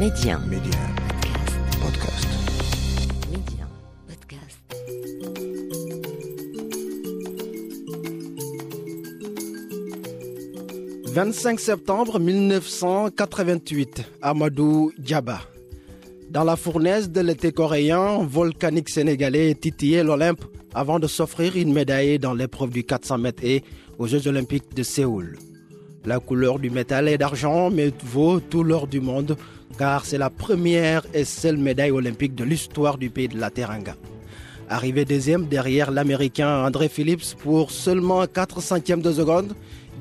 Média. Média. Podcast. Média. Podcast. 25 septembre 1988, Amadou Diaba. Dans la fournaise de l'été coréen, volcanique sénégalais titillait l'Olympe avant de s'offrir une médaille dans l'épreuve du 400 mètres et aux Jeux olympiques de Séoul. La couleur du métal est d'argent, mais vaut tout l'or du monde, car c'est la première et seule médaille olympique de l'histoire du pays de la Teranga. Arrivé deuxième derrière l'Américain André Phillips pour seulement 4 centièmes de seconde,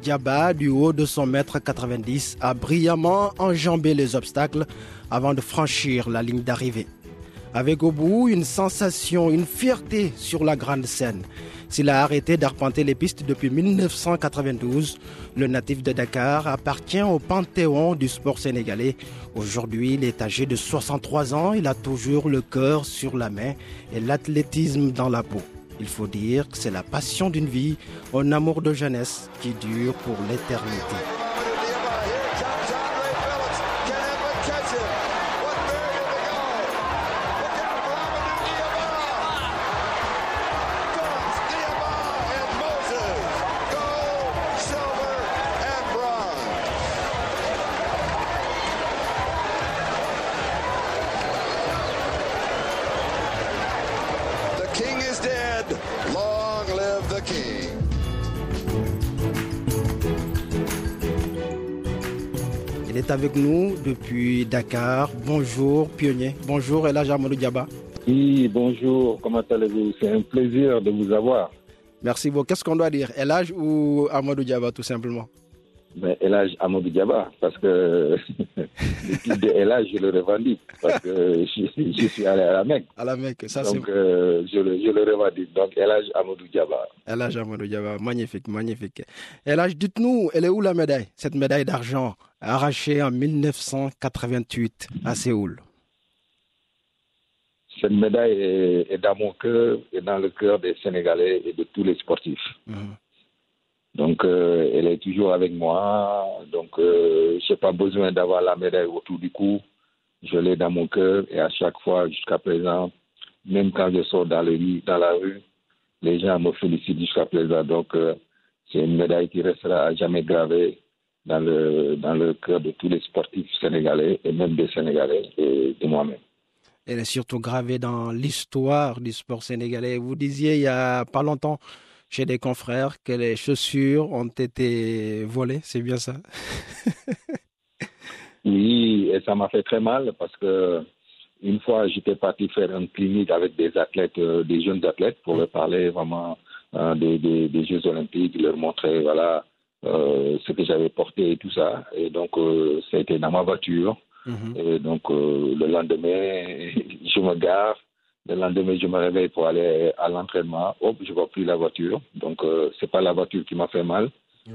Diaba, du haut de son mètre 90, a brillamment enjambé les obstacles avant de franchir la ligne d'arrivée. Avec au bout une sensation, une fierté sur la grande scène. S'il a arrêté d'arpenter les pistes depuis 1992, le natif de Dakar appartient au panthéon du sport sénégalais. Aujourd'hui, il est âgé de 63 ans, il a toujours le cœur sur la main et l'athlétisme dans la peau. Il faut dire que c'est la passion d'une vie, un amour de jeunesse qui dure pour l'éternité. Long live the king. Il est avec nous depuis Dakar. Bonjour, pionnier. Bonjour, Elhaj Amadou Diaba. Oui, bonjour, comment allez-vous? C'est un plaisir de vous avoir. Merci beaucoup. Qu'est-ce qu'on doit dire? Elhaj ou Amadou Diaba, tout simplement? Ben, Elage Amadou Diaba, parce que le titre de je le revendique, parce que je, je suis allé à la Mecque. À la Mecque, ça c'est Donc, euh, je, le, je le revendique. Donc, Elage Amadou Diaba. Elhaj Amadou Diaba. Magnifique, magnifique. Elhaj, dites-nous, elle est où la médaille Cette médaille d'argent arrachée en 1988 à Séoul? Cette médaille est, est dans mon cœur et dans le cœur des Sénégalais et de tous les sportifs. Mhm. Donc, euh, elle est toujours avec moi. Donc, euh, je n'ai pas besoin d'avoir la médaille autour du cou. Je l'ai dans mon cœur et à chaque fois, jusqu'à présent, même quand je sors dans, le, dans la rue, les gens me félicitent jusqu'à présent. Donc, euh, c'est une médaille qui restera à jamais gravée dans le, dans le cœur de tous les sportifs sénégalais et même des Sénégalais et de moi-même. Elle est surtout gravée dans l'histoire du sport sénégalais. Vous disiez il y a pas longtemps chez des confrères que les chaussures ont été volées, c'est bien ça? Oui, et ça m'a fait très mal parce que une fois, j'étais parti faire une clinique avec des athlètes, euh, des jeunes athlètes, pour leur parler vraiment euh, des, des, des Jeux Olympiques, leur montrer voilà euh, ce que j'avais porté et tout ça. Et donc, ça a été dans ma voiture. Mhm. Et donc, le lendemain, je me gare. Le lendemain, je me réveille pour aller à l'entraînement. Hop, je vois plus la voiture. Donc, euh, c'est pas la voiture qui m'a fait mal,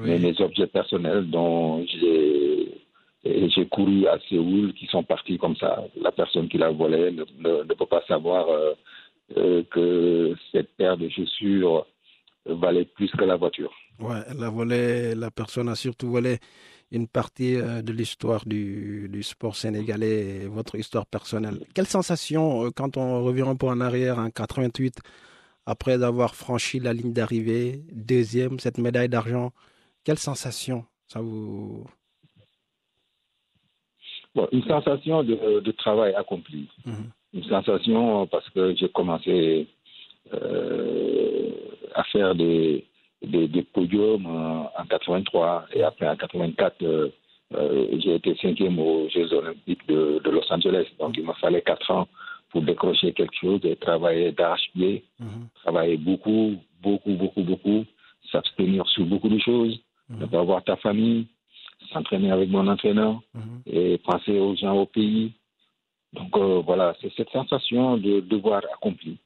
mais mes objets personnels dont j'ai couru à Séoul qui sont partis comme ça. La personne qui l'a volé ne, ne- ne peut pas savoir euh, euh, que cette paire de chaussures valait plus que la voiture. Ouais, elle a volé, la personne a surtout volé une partie euh, de l'histoire du, du sport sénégalais, et votre histoire personnelle. Quelle sensation euh, quand on revient un peu en arrière en 88, après avoir franchi la ligne d'arrivée, deuxième, cette médaille d'argent, quelle sensation ça vous... Bon, une sensation de, de travail accompli. Mhm. Une sensation parce que j'ai commencé euh, à faire des, des, des podiums en, en 83 et après en 84, euh, euh, j'ai été cinquième aux Jeux Olympiques de, de Los Angeles. Donc il me fallait quatre ans pour décrocher quelque chose et travailler d'arrache-pied, Mhm. travailler beaucoup, beaucoup, beaucoup, beaucoup, s'abstenir sur beaucoup de choses, ne pas voir ta famille, s'entraîner avec mon entraîneur Mhm. et penser aux gens au pays. Donc euh, voilà, c'est cette sensation de devoir accompli.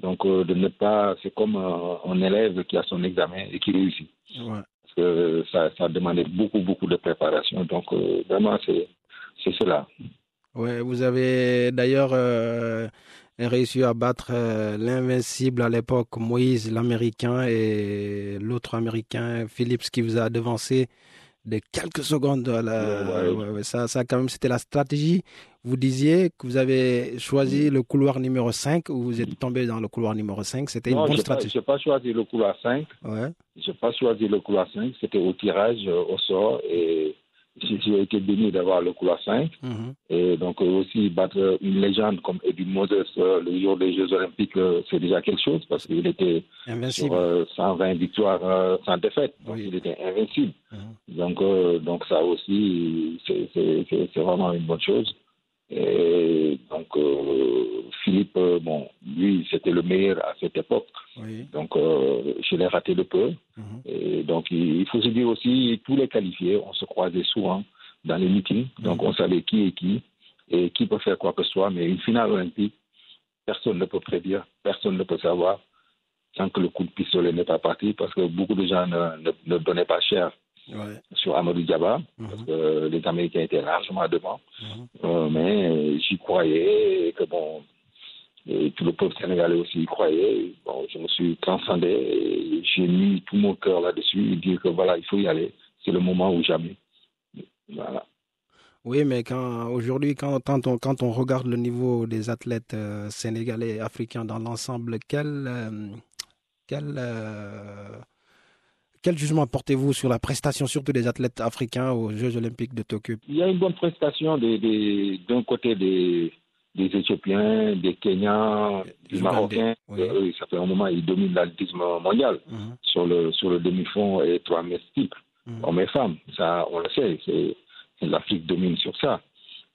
Donc euh, de ne pas, c'est comme euh, un élève qui a son examen et qui réussit. Ouais. Parce que ça, ça demandait beaucoup, beaucoup de préparation. Donc euh, vraiment, c'est c'est cela. Ouais, vous avez d'ailleurs réussi à battre l'invincible à l'époque, Moïse l'Américain, et l'autre Américain, Phillips, qui vous a devancé de quelques secondes. Voilà. Ouais, ouais. Ouais, ouais, ça, ça, quand même, c'était la stratégie. Vous disiez que vous avez choisi le couloir numéro 5 ou vous êtes tombé dans le couloir numéro 5. C'était une bonne stratégie. j'ai pas choisi le couloir 5. Ouais. J'ai pas choisi le couloir 5. C'était au tirage, euh, au sort. Et j'ai été béni d'avoir le couloir 5. Mhm. Et donc euh, aussi battre une légende comme Eddie Moses euh, le jour des Jeux Olympiques, euh, c'est déjà quelque chose parce qu'il était Invincible. sur euh, 120 victoires sans défaite. Donc Oui. il était invincible. Mhm. Donc, donc ça aussi, c'est vraiment une bonne chose. Et donc euh, Philippe, euh, bon, lui, c'était le meilleur à cette époque. Oui. Donc euh, je l'ai raté de peu. Mhm. Et donc il, il faut se dire aussi, tous les qualifiés, on se croisait souvent dans les meetings. Donc on savait qui est qui et qui peut faire quoi que ce soit. Mais une finale olympique, personne ne peut prédire, personne ne peut savoir tant que le coup de pistolet n'est pas parti parce que beaucoup de gens ne, ne, ne donnaient pas cher Ouais. sur Amadou Diaba, parce que les Américains étaient largement devant. Mhm. Euh, mais j'y croyais, et que bon, et tout le peuple sénégalais aussi y croyait. Bon, je me suis transcendé, et j'ai mis tout mon cœur là-dessus, et dire que voilà, il faut y aller, c'est le moment ou jamais. Voilà. Oui, mais quand aujourd'hui, quand, quand, on, quand on regarde le niveau des athlètes euh, sénégalais et africains dans l'ensemble, quel, euh, quel, euh, quel jugement portez-vous sur la prestation, surtout des athlètes africains aux Jeux Olympiques de Tokyo? Il y a une bonne prestation des- des- d'un côté des, des Éthiopiens, des Kenyans, Des des Marocains. Oui. Eux, ça fait un moment, ils dominent l'athlétisme mondial. Mhm, sur le sur le demi-fond et trois mètres type, Mhm. hommes et femmes. Ça, on le sait. L'Afrique domine sur ça.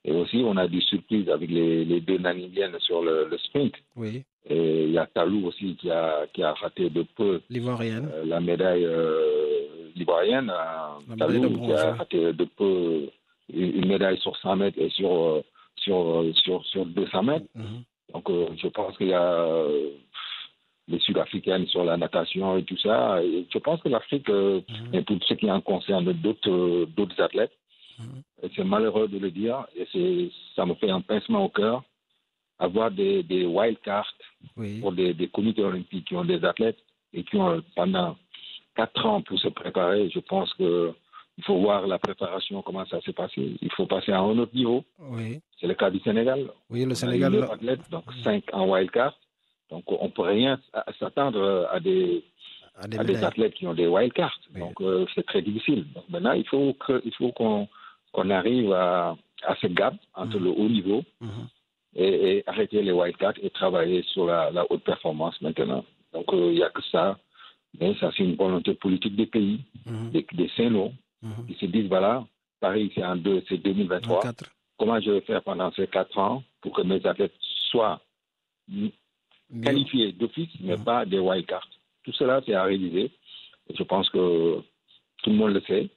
Et aussi, on a des surprises avec les, les deux Namibiennes sur le, le sprint. Oui, Et il y a Talou aussi qui a qui a raté de peu l'Ivoirienne. euh, la médaille euh, ivoirienne. euh, Talou de qui a raté de peu une, une médaille sur 100 mètres et sur euh, sur euh, sur sur 200 mètres. Mhm, Donc, euh, je pense qu'il y a euh, les Sud-Africaines sur la natation et tout ça. Et je pense que l'Afrique, euh, mhm, et tout ce qui en concerne d'autres euh, d'autres athlètes, Mhm. Et c'est malheureux de le dire, et c'est ça me fait un pincement au cœur, avoir des, des wild cards Oui, pour des, des comités olympiques qui ont des athlètes et qui ont pendant quatre ans pour se préparer. Je pense que il faut voir la préparation, comment ça s'est passé. Il faut passer à un autre niveau. oui, C'est le cas du Sénégal. oui, le On Sénégal. eu neuf athlètes, donc cinq en wildcard. Donc on ne peut rien s'attendre à des, à des athlètes qui ont des wildcards. Oui. Donc euh, c'est très difficile. Donc maintenant, il faut que- il faut qu'on qu'on arrive à, à ce gap entre le haut niveau Mhm, et, et arrêter les wildcards et travailler sur la, la haute performance maintenant. Donc euh, il n'y a que ça. Mais ça, c'est une volonté politique des pays, mhm, des, des CNO, mhm. qui se disent voilà, Paris, c'est en deux, c'est 2023 24. comment je vais faire pendant ces quatre ans pour que mes athlètes soient qualifiés d'office, mais pas des wildcards. Tout cela, c'est à réaliser. Je pense que tout le monde le sait.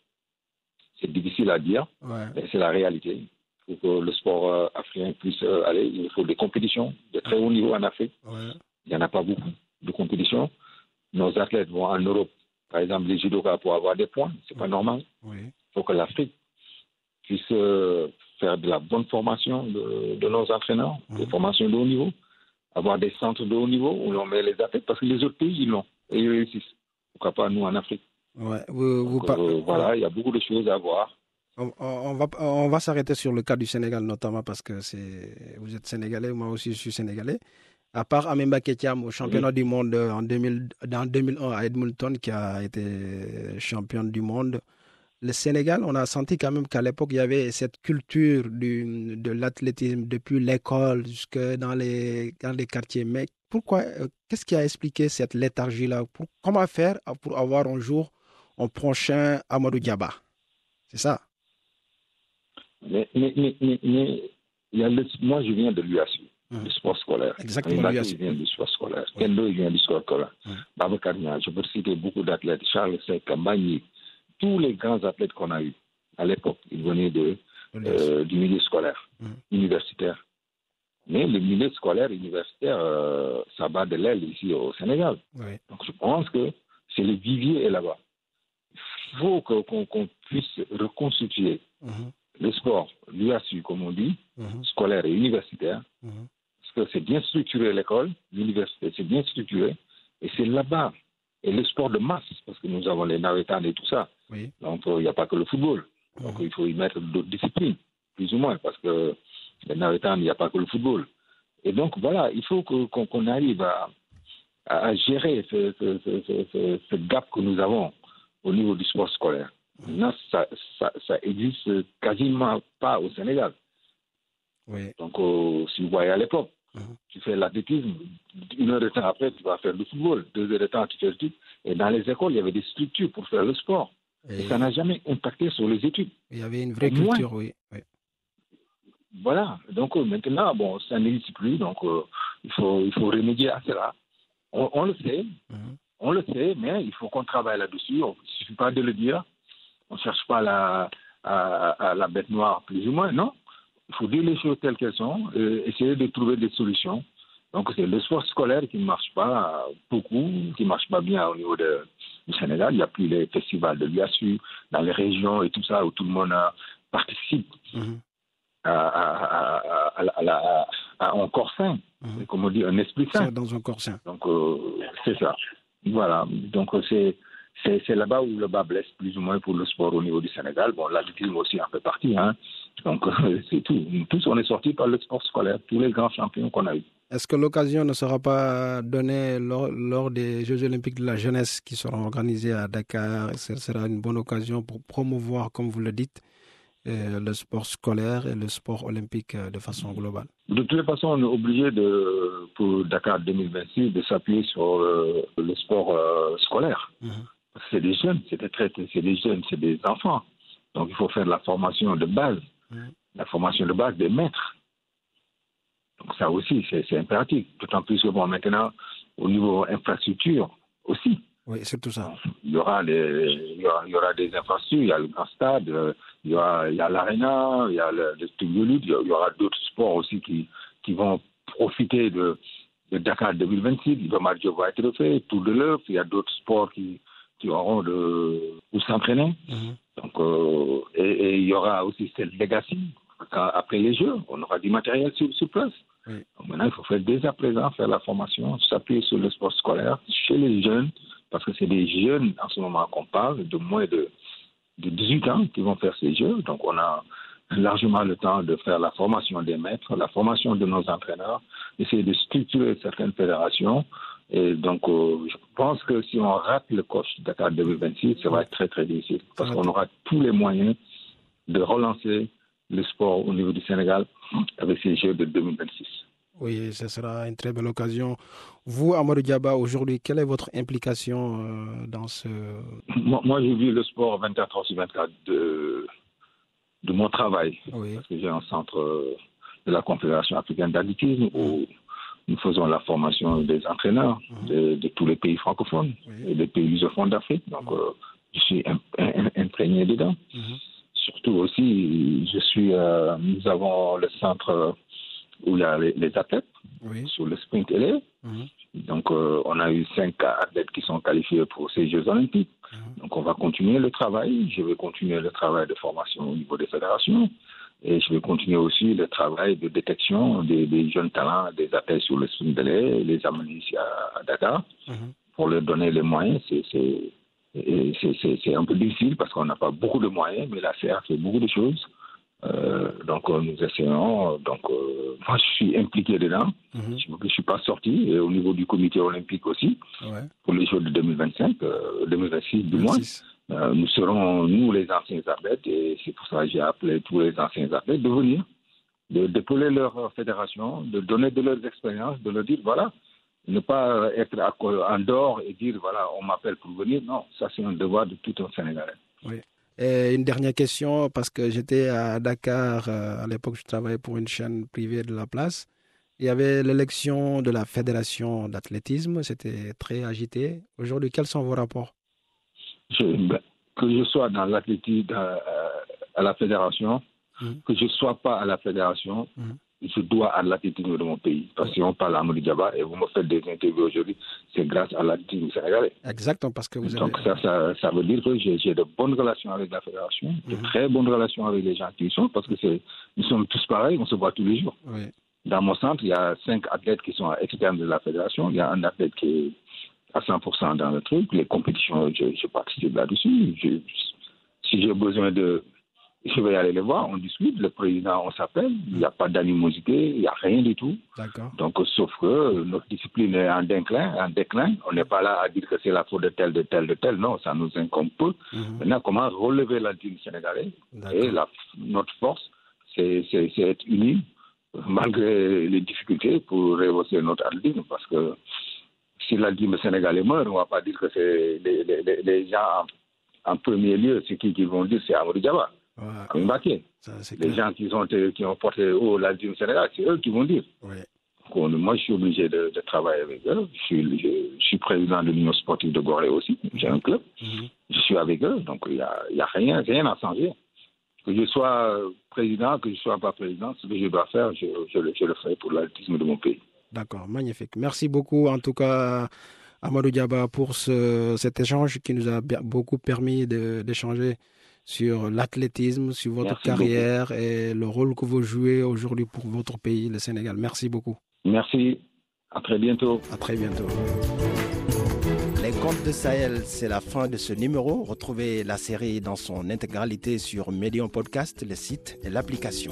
C'est difficile à dire, Ouais. mais c'est la réalité. Pour que le sport euh, africain puisse euh, aller, il faut des compétitions de très haut niveau en Afrique. Ouais. Il n'y en a pas beaucoup de compétitions. Nos athlètes vont en Europe, par exemple les judokas, pour avoir des points. C'est pas normal. Il faut que l'Afrique puisse euh, faire de la bonne formation de, de nos entraîneurs, des formations de haut niveau, avoir des centres de haut niveau où l'on met les athlètes, parce que les autres pays, ils l'ont, et ils réussissent. Pourquoi pas nous en Afrique? Ouais. Vous, vous Donc, par- euh, Voilà, il y a beaucoup de choses à voir. On, va, on va s'arrêter sur le cas du Sénégal, notamment parce que c'est, vous êtes sénégalais, moi aussi je suis sénégalais. À part Amemba Ketiam au championnat du monde en 2000, en 2001 à Edmonton, qui a été championne du monde, le Sénégal, on a senti quand même qu'à l'époque, il y avait cette culture du, de l'athlétisme depuis l'école jusque dans les, dans les quartiers. Mais pourquoi, euh, qu'est-ce qui a expliqué cette léthargie-là? Comment faire pour avoir un jour un prochain Amadou Diaba C'est ça? Mais, mais, mais, mais, mais il y a le- moi, je viens de l'UASU, Mhm. du sport scolaire. Exactement, l'UASU. vient du sport scolaire. Oui. Kendo, vient du sport scolaire. Babacar Niang, je peux citer beaucoup d'athlètes. Charles Seck, Magny, tous les grands athlètes qu'on a eus à l'époque, ils venaient de, euh, du milieu scolaire, Mhm. universitaire. Mais le milieu scolaire universitaire, euh, ça bat de l'aile ici au Sénégal. Oui. Donc je pense que c'est le vivier est là-bas. Il faut qu'on puisse reconstituer Mhm, le sport, l'UASU, comme on dit, mhm, scolaire et universitaire, mhm. parce que c'est bien structuré l'école, l'université, c'est bien structuré, et c'est là-bas. Et le sport de masse, parce que nous avons les navetans et tout ça, Oui. Donc, il n'y a pas que le football. Donc, il faut y mettre d'autres disciplines, plus ou moins, parce que les Navetan, il n'y a pas que le football. Et donc, voilà, il faut qu'on arrive à, à gérer ce- ce gap que nous avons au niveau du sport scolaire. Maintenant, ça, ça, ça existe quasiment pas au Sénégal. Oui. Donc, euh, si vous voyez à l'époque, Mhm. tu fais l'athlétisme, une heure de temps après, tu vas faire du football, deux heures de temps, tu fais le truc. Et dans les écoles, il y avait des structures pour faire le sport. Et Et ça n'a jamais impacté sur les études. il y avait une vraie culture, oui. oui. Voilà. Donc euh, maintenant, bon, ça n'existe plus. Donc euh, il, faut, il faut remédier à cela. On, on le sait, Mhm. On le sait, mais il faut qu'on travaille là-dessus. Il ne suffit pas de le dire. On ne cherche pas la, à, à la bête noire, plus ou moins. Non. Il faut dire les choses telles qu'elles sont, et essayer de trouver des solutions. Donc c'est le sport scolaire qui ne marche pas beaucoup, qui ne marche pas bien au niveau de, du Sénégal. Il n'y a plus les festivals de l'UASU dans les régions et tout ça où tout le monde euh, participe Mhm. à, à, à, à, à, la- à un corps sain, Mhm. comme on dit, un esprit sain. Dans un corps sain. Donc, euh, c'est ça. Voilà. Donc, c'est, c'est, là-bas où le bas blesse, plus ou moins, pour le sport au niveau du Sénégal. Bon, l'athlétisme aussi en fait partie. Hein. Donc, c'est tout. Tous, on est sortis par le sport scolaire, tous les grands champions qu'on a eus. Est-ce que l'occasion ne sera pas donnée lors, lors des Jeux olympiques de la jeunesse qui seront organisés à Dakar? Ce sera une bonne occasion pour promouvoir, comme vous le dites, le sport scolaire et le sport olympique euh, de façon globale. De toutes les façons, on est obligé de, pour Dakar 2026 de s'appuyer sur euh, le sport euh, scolaire. Mhm. C'est des jeunes, c'est des traités, c'est des jeunes, c'est des enfants. Donc il faut faire de la formation de base, Mhm. la formation de base des maîtres. Donc ça aussi, c'est impératif. D'autant plus que bon, maintenant, au niveau infrastructure aussi, Oui, c'est tout ça. il y aura des, il y aura, il y aura des infrastructures, il y a le grand stade, il y il a l'aréna, il y a le, le de lutte, il y il aura d'autres sports aussi qui, qui vont profiter de, de Dakar 2026. Le match va être fait, Tour de l'œuf, il y a d'autres sports qui, qui auront de, où s'entraîner. Mhm. Donc, euh, et, et il y aura aussi cette legacy. Après les Jeux, on aura du matériel sur, sur place. Donc maintenant, il faut faire dès à présent, faire la formation, s'appuyer sur le sport scolaire chez les jeunes, parce que c'est des jeunes en ce moment qu'on parle, de moins de, de 18 ans qui vont faire ces Jeux. Donc on a largement le temps de faire la formation des maîtres, la formation de nos entraîneurs, essayer de structurer certaines fédérations. Et donc, euh, je pense que si on rate le coach Dakar 2026, ça va être très très difficile, parce qu'on aura tous les moyens de relancer le sport au niveau du Sénégal avec ces Jeux de 2026. Oui, ce sera une très belle occasion. Vous, Amadou Diaba, aujourd'hui, quelle est votre implication euh, dans ce... Moi, moi, j'ai vu le sport 24 heures sur 24 de, de mon travail. Oui, Parce que j'ai un centre euh, de la Confédération africaine d'athlétisme où nous faisons la formation des entraîneurs de, de tous les pays francophones Oui. et des pays lusophones d'Afrique. Donc, euh, je suis im- im- imprégné dedans. Mhm. Surtout aussi, je suis, euh, nous avons le centre où il y a les, les athlètes oui. sur le sprint élé. Mhm. Donc, euh, on a eu cinq athlètes qui sont qualifiés pour ces Jeux olympiques. Mhm. Donc, on va continuer le travail. Je vais continuer le travail de formation au niveau des fédérations. Et je vais continuer aussi le travail de détection des, des jeunes talents, des athlètes sur le sprint de lait, les amener ici à, à Dakar Mhm. pour leur donner les moyens. C'est un peu difficile parce qu'on n'a pas beaucoup de moyens, mais la CR fait beaucoup de choses. Euh, donc, euh, nous essayons. Donc, euh, moi, je suis impliqué dedans. Mhm. Je ne suis pas sorti. Et au niveau du comité olympique aussi, Ouais. pour les Jeux de 2025, euh, 2026 du moins, 26. nous serons, nous, les anciens athlètes, et c'est pour ça que j'ai appelé tous les anciens athlètes de venir, de d'épauler leur fédération, de donner de leurs expériences, de leur dire, voilà, ne pas être en dehors et dire, voilà, on m'appelle pour venir. Non, ça, c'est un devoir de tout un Sénégalais. Et une dernière question, parce que j'étais à Dakar, euh, à l'époque je travaillais pour une chaîne privée de la place. Il y avait l'élection de la fédération d'athlétisme, c'était très agité. Aujourd'hui, quels sont vos rapports? Je- ben, que je sois dans l'athlétisme euh, à la fédération, Mhm. que je ne sois pas à la fédération, Mhm. Je dois à l'athlétisme de mon pays. Parce que si on parle à Amadou Diaba et vous me faites des interviews aujourd'hui, c'est grâce à l'athlétisme sénégalais. Exactement, parce que vous avez... Donc ça, ça, ça veut dire que j'ai de bonnes relations avec la fédération, de Mhm. très bonnes relations avec les gens qui y sont, parce que c'est, nous sommes tous pareils, on se voit tous les jours. Oui. Dans mon centre, il y a cinq athlètes qui sont externes de la fédération. Il y a un athlète qui est à 100% dans le truc. Les compétitions, je, je participe là-dessus. Si j'ai besoin de. Je vais aller les voir, on discute, le président, on s'appelle, il n'y a pas d'animosité, il n'y a rien du tout. Donc, sauf que notre discipline est en déclin, en déclin. On n'est pas là à dire que c'est la faute de tel, de tel, de tel. Non, ça nous incombe peu. Maintenant, comment relever l'altime sénégalais D'accord. Et la, notre force, c'est être unis, malgré les difficultés, pour rehausser notre altime. Parce que si l'altime sénégalais meurt, on ne va pas dire que c'est les, les- les- gens en, en premier lieu, c'est qui qui vont dire c'est Amadou Diaba, Ouais, c'est Les gens qui qui ont porté haut l'altime sénégalais, c'est eux qui vont dire. Ouais. Donc, moi, je suis obligé de, de travailler avec eux. Je suis, je, je suis président de l'Union sportive de Gorée aussi. J'ai un club. Mhm. Je suis avec eux. Donc, il n'y a, y a rien, rien à changer. Que je sois président, que je ne sois pas président, ce que je dois faire, je, je, le- ferai pour l'athlétisme de mon pays. D'accord, magnifique. Merci beaucoup, en tout cas, Amadou Diaba, pour ce, cet échange qui nous a beaucoup permis d'échanger sur l'athlétisme, sur votre Merci carrière et le rôle que vous jouez aujourd'hui pour votre pays, le Sénégal. Merci beaucoup. Merci. À très bientôt. À très bientôt. Les contes de Sahel, c'est la fin de ce numéro. Retrouvez la série dans son intégralité sur Medium Podcast, le site et l'application.